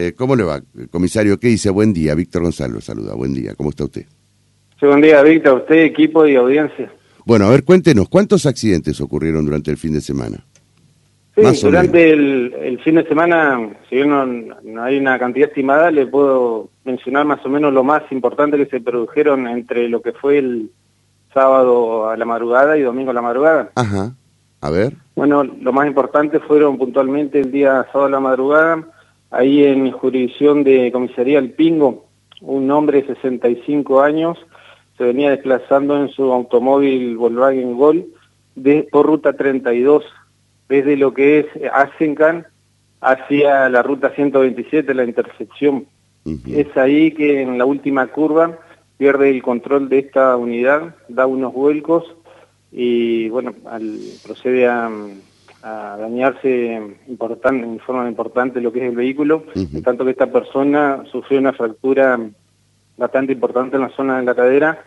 Eh, ¿Cómo le va, comisario? ¿Qué dice? Buen día. Víctor Gonzalo saluda. Buen día. ¿Cómo está usted? Sí, buen día, Víctor. Usted, equipo y audiencia. Bueno, a ver, cuéntenos, ¿cuántos accidentes ocurrieron durante el fin de semana? Sí, durante el, fin de semana, si bien no, hay una cantidad estimada, le puedo mencionar más o menos lo más importante que se produjeron entre lo que fue el sábado a la madrugada y domingo a la madrugada. Ajá. A ver. Bueno, lo más importante fueron puntualmente el día sábado a la madrugada, ahí en jurisdicción de comisaría El Pingo, un hombre de 65 años se venía desplazando en su automóvil Volkswagen Gol de, por ruta 32 desde lo que es Asencan hacia la ruta 127, la intersección. Es ahí que en la última curva pierde el control de esta unidad, da unos vuelcos y bueno, al, procede a, dañarse importante, en forma importante lo que es el vehículo, en tanto que esta persona sufrió una fractura bastante importante en la zona de la cadera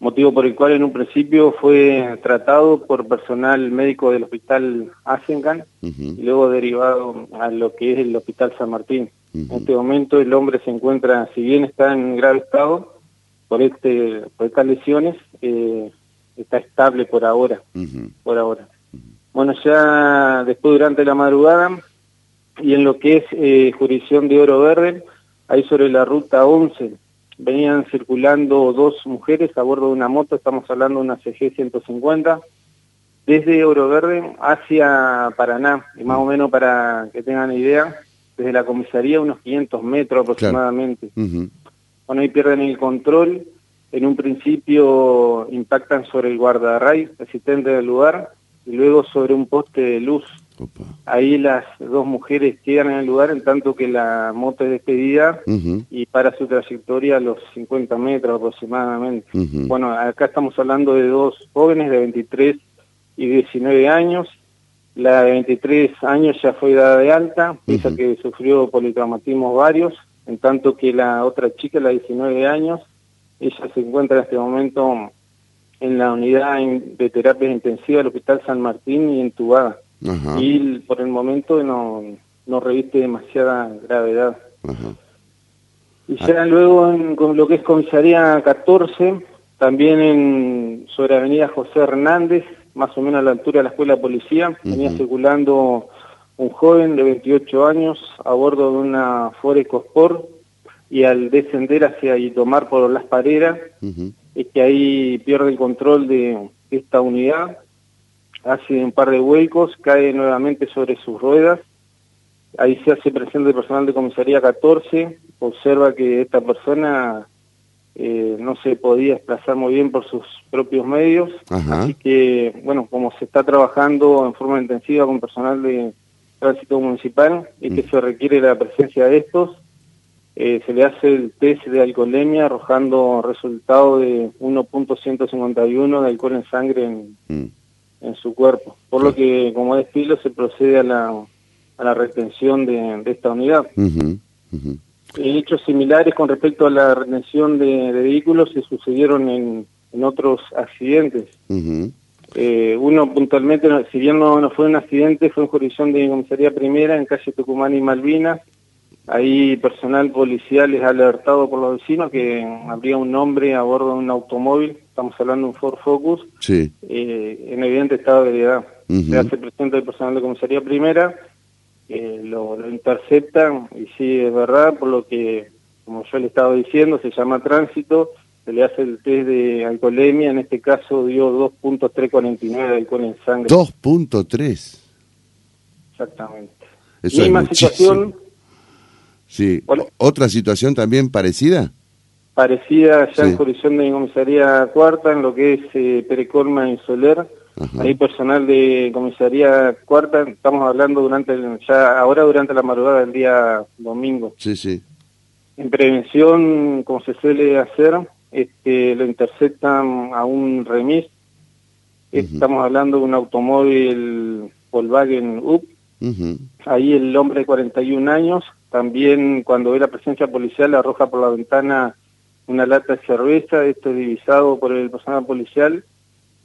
motivo por el cual en un principio fue tratado por personal médico del hospital Asengan y luego derivado a lo que es el hospital San Martín. En este momento el hombre se encuentra, si bien está en grave estado por este por estas lesiones, eh, está estable por ahora, por ahora. Bueno, ya después durante la madrugada y en lo que es eh, jurisdicción de Oro Verde, ahí sobre la ruta 11, venían circulando dos mujeres a bordo de una moto, estamos hablando de una CG 150, desde Oro Verde hacia Paraná, y más o menos para que tengan idea, desde la comisaría unos 500 metros aproximadamente. Bueno, ahí pierden el control, en un principio impactan sobre el guardarray asistente del lugar, y luego sobre un poste de luz. Ahí las dos mujeres quedan en el lugar en tanto que la moto es despedida y para su trayectoria a los 50 metros aproximadamente. Bueno, acá estamos hablando de dos jóvenes de 23 y 19 años. La de 23 años ya fue dada de alta, pese que sufrió politraumatismos varios, en tanto que la otra chica, la de 19 años, ella se encuentra en este momento en la unidad de terapia intensiva del Hospital San Martín y entubada y por el momento no, no reviste demasiada gravedad. Y ya luego en con lo que es comisaría 14, también en sobre Avenida José Hernández, más o menos a la altura de la Escuela de Policía, venía circulando un joven de 28 años a bordo de una Ford EcoSport y al descender hacia y tomar por las paredes, es que ahí pierde el control de esta unidad hace un par de huecos, cae nuevamente sobre sus ruedas, ahí se hace presente el personal de comisaría 14, observa que esta persona eh, no se podía desplazar muy bien por sus propios medios, así que, bueno, como se está trabajando en forma intensiva con personal de tránsito municipal y que mm. se requiere la presencia de estos, eh, se le hace el test de alcoholemia arrojando resultado de 1.151 de alcohol en sangre en, mm. en su cuerpo, por lo que como estilo se procede a la, a la retención de, esta unidad. Hechos similares con respecto a la retención de, vehículos se sucedieron en, en otros accidentes. Eh, uno puntualmente, si bien no, no, fue un accidente, fue en jurisdicción de comisaría primera en calle Tucumán y Malvinas, Ahí personal policial es alertado por los vecinos que habría un hombre a bordo de un automóvil, estamos hablando de un Ford Focus, eh, en evidente estado de edad. Se hace presente el personal de comisaría primera, eh, lo, lo interceptan y sí es verdad, por lo que, como yo le estaba diciendo, se llama tránsito, se le hace el test de alcoholemia, en este caso dio 2.349 de alcohol en sangre. 2.3. Exactamente. Eso Misma situación Sí. ¿Otra situación también parecida? Parecida ya en jurisdicción de comisaría cuarta, en lo que es eh, Perecorma y Soler. Ahí personal de comisaría cuarta, estamos hablando durante ya ahora durante la madrugada del día domingo. Sí, sí. En prevención, como se suele hacer, este, lo interceptan a un remis. Estamos hablando de un automóvil Volkswagen UP. Ahí el hombre de 41 años también cuando ve la presencia policial arroja por la ventana una lata de cerveza, esto es divisado por el personal policial,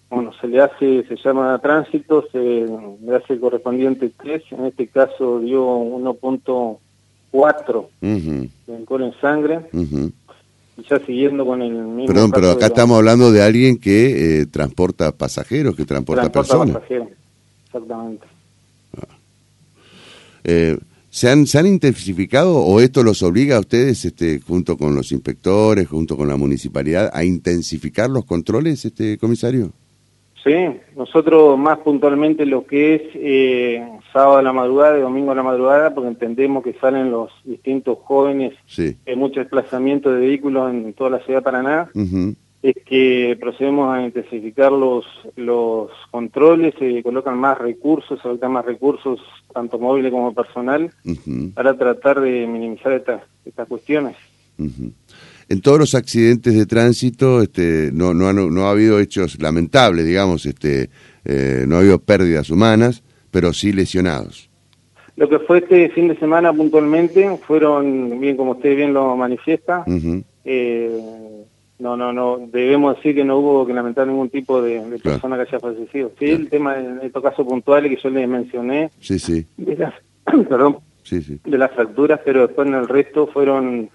bueno, se le hace, se llama tránsito, se le hace el correspondiente test, en este caso dio 1.4 cuatro de alcohol en sangre. Y ya siguiendo con el mismo. Perdón, pero acá estamos hablando de alguien que eh, transporta pasajeros, que transporta, personas. Pasajeros, exactamente. Ah. Eh, ¿se, han, ¿Se han intensificado o esto los obliga a ustedes, este, junto con los inspectores, junto con la municipalidad, a intensificar los controles, este comisario? Sí, nosotros más puntualmente lo que es eh, sábado a la madrugada y domingo a la madrugada, porque entendemos que salen los distintos jóvenes, sí. hay mucho desplazamiento de vehículos en toda la ciudad de Paraná, es que procedemos a intensificar los, los controles, se colocan más recursos, se colocan más recursos, tanto móviles como personal, para tratar de minimizar estas, estas cuestiones. En todos los accidentes de tránsito este, no, no, no ha habido hechos lamentables, digamos, este, eh, no ha habido pérdidas humanas, pero sí lesionados. Lo que fue este fin de semana puntualmente fueron, bien como usted bien lo manifiesta, eh, no, no, no, debemos decir que no hubo que lamentar ningún tipo de, persona que haya fallecido. Sí, el tema en estos casos puntuales que yo les mencioné, sí, sí. De las, perdón, sí, sí. de las fracturas, pero después en el resto fueron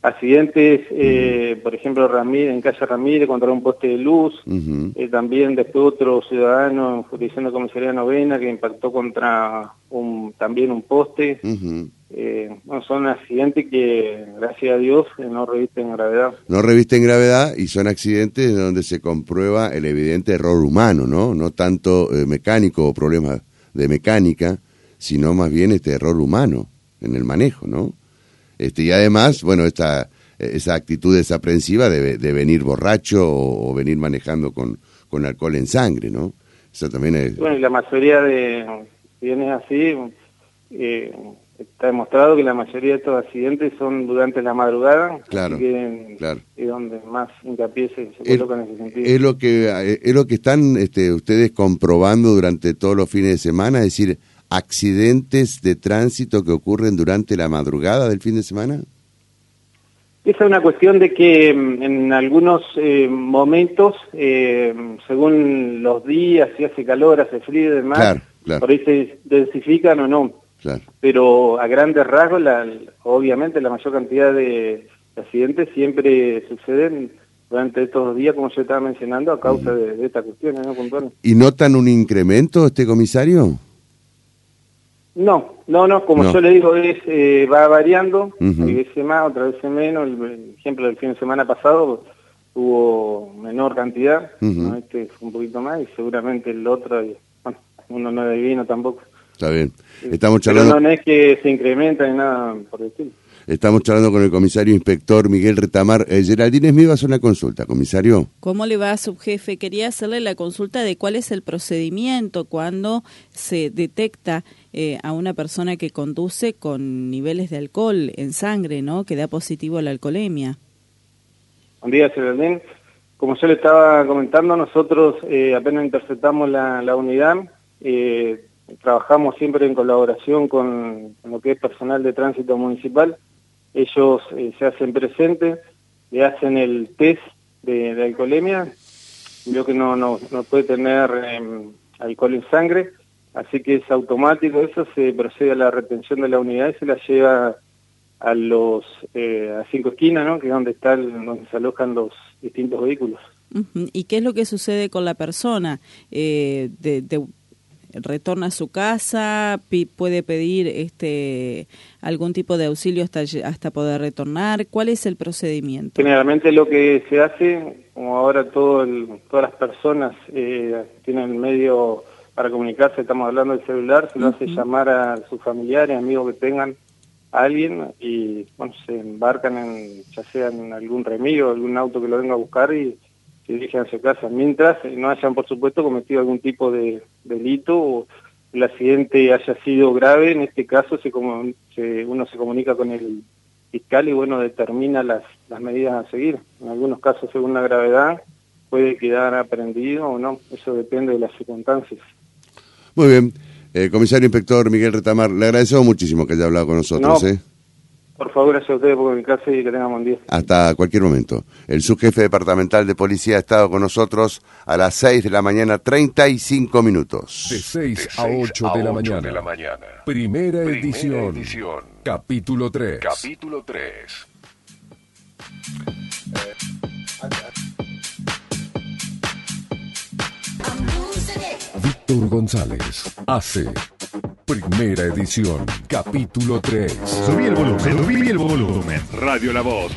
accidentes, eh, por ejemplo, Ramírez, en calle Ramírez contra un poste de luz, eh, también después otro ciudadano en jurisdicción de comisaría novena que impactó contra un, también un poste. Eh, son accidentes que, gracias a Dios, no revisten gravedad. No revisten gravedad y son accidentes donde se comprueba el evidente error humano, ¿no? No tanto mecánico o problemas de mecánica, sino más bien este error humano en el manejo, ¿no? Este, y además, bueno, esta, esa actitud desaprensiva de, de venir borracho o, venir manejando con, con alcohol en sangre, ¿no? Eso también es... Bueno, y la mayoría de, si así, eh, está demostrado que la mayoría de estos accidentes son durante la madrugada, claro, claro. y donde más hincapié se, coloca en ese sentido. Es lo que, es lo que están este, ustedes comprobando durante todos los fines de semana, es decir, accidentes de tránsito que ocurren durante la madrugada del fin de semana? Esa es una cuestión de que mm, en algunos eh, momentos, eh, según los días, si hace calor, hace frío y demás, por ahí se densifican o no. Pero a grandes rasgos, obviamente la mayor cantidad de accidentes siempre suceden durante estos días, como yo estaba mencionando, a causa de, de estas cuestiones, ¿no, ¿Y notan un incremento, este comisario? No, no, no, como yo le digo, es, eh, va variando, uh veces más, otra vez menos, el, ejemplo del fin de semana pasado hubo menor cantidad, este fue un poquito más y seguramente el otro, bueno, uno no vino tampoco. Está bien, estamos charlando... Pero no, es que se incrementa ni nada por decirlo. Estamos charlando con el comisario inspector Miguel Retamar. Eh, Geraldine me iba a hacer una consulta, comisario. ¿Cómo le va, subjefe? Quería hacerle la consulta de cuál es el procedimiento cuando se detecta eh, a una persona que conduce con niveles de alcohol en sangre, ¿no? Que da positivo a la alcoholemia. Buen día, Geraldine. Como yo le estaba comentando, nosotros eh, apenas interceptamos la, la unidad, eh, trabajamos siempre en colaboración con, lo que es personal de tránsito municipal ellos eh, se hacen presentes, le hacen el test de, alcoholemia, vio que no, no, no puede tener em, alcohol en sangre, así que es automático, eso se procede a la retención de la unidad y se la lleva a los eh, a cinco esquinas, ¿no? que es donde, está donde se alojan los distintos vehículos. ¿Y qué es lo que sucede con la persona? Eh, de, retorna a su casa, puede pedir este algún tipo de auxilio hasta, hasta poder retornar. ¿Cuál es el procedimiento? Generalmente lo que se hace, como ahora todo todas las personas eh, tienen medio para comunicarse, estamos hablando del celular, se lo hace llamar a sus familiares, amigos que tengan a alguien y bueno, se embarcan en, ya sea en algún remiro, algún auto que lo venga a buscar y se dirigen a su casa, mientras no hayan, por supuesto, cometido algún tipo de delito o el accidente haya sido grave, en este caso se, uno se comunica con el fiscal y bueno, determina las, las medidas a seguir. En algunos casos, según la gravedad, puede quedar aprendido o no, eso depende de las circunstancias. Muy bien. Eh, comisario Inspector Miguel Retamar, le agradecemos muchísimo que haya hablado con nosotros. ¿eh? Por favor, gracias a ustedes por ubicarse y que tengan buen día. Hasta cualquier momento. El subjefe departamental de policía ha estado con nosotros a las 6 de la mañana, 35 minutos. De 6 a 8 de, la, mañana. Primera, edición. Capítulo 3. Capítulo 3. Víctor González hace primera edición, capítulo 3. Subí el volumen, subí el volumen. Radio La Voz.